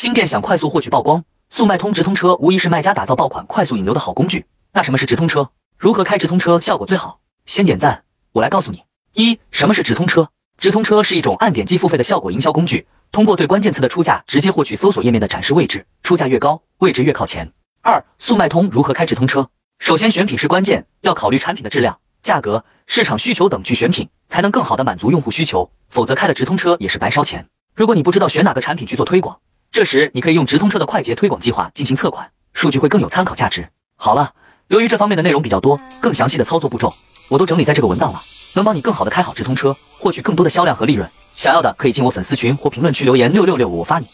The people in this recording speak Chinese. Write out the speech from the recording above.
新店想快速获取曝光，速卖通直通车无疑是卖家打造爆款、快速引流的好工具。那什么是直通车？如何开直通车效果最好？先点赞，我来告诉你。一、什么是直通车？直通车是一种按点击付费的效果营销工具，通过对关键词的出价直接获取搜索页面的展示位置，出价越高，位置越靠前。二、速卖通如何开直通车？首先选品是关键，要考虑产品的质量、价格、市场需求等去选品，才能更好的满足用户需求，否则开了直通车也是白烧钱。如果你不知道选哪个产品去做推广，这时你可以用直通车的快捷推广计划进行测款，数据会更有参考价值。好了，由于这方面的内容比较多，更详细的操作步骤我都整理在这个文档了，能帮你更好的开好直通车，获取更多的销量和利润。想要的可以进我粉丝群或评论区留言六六六，我发你。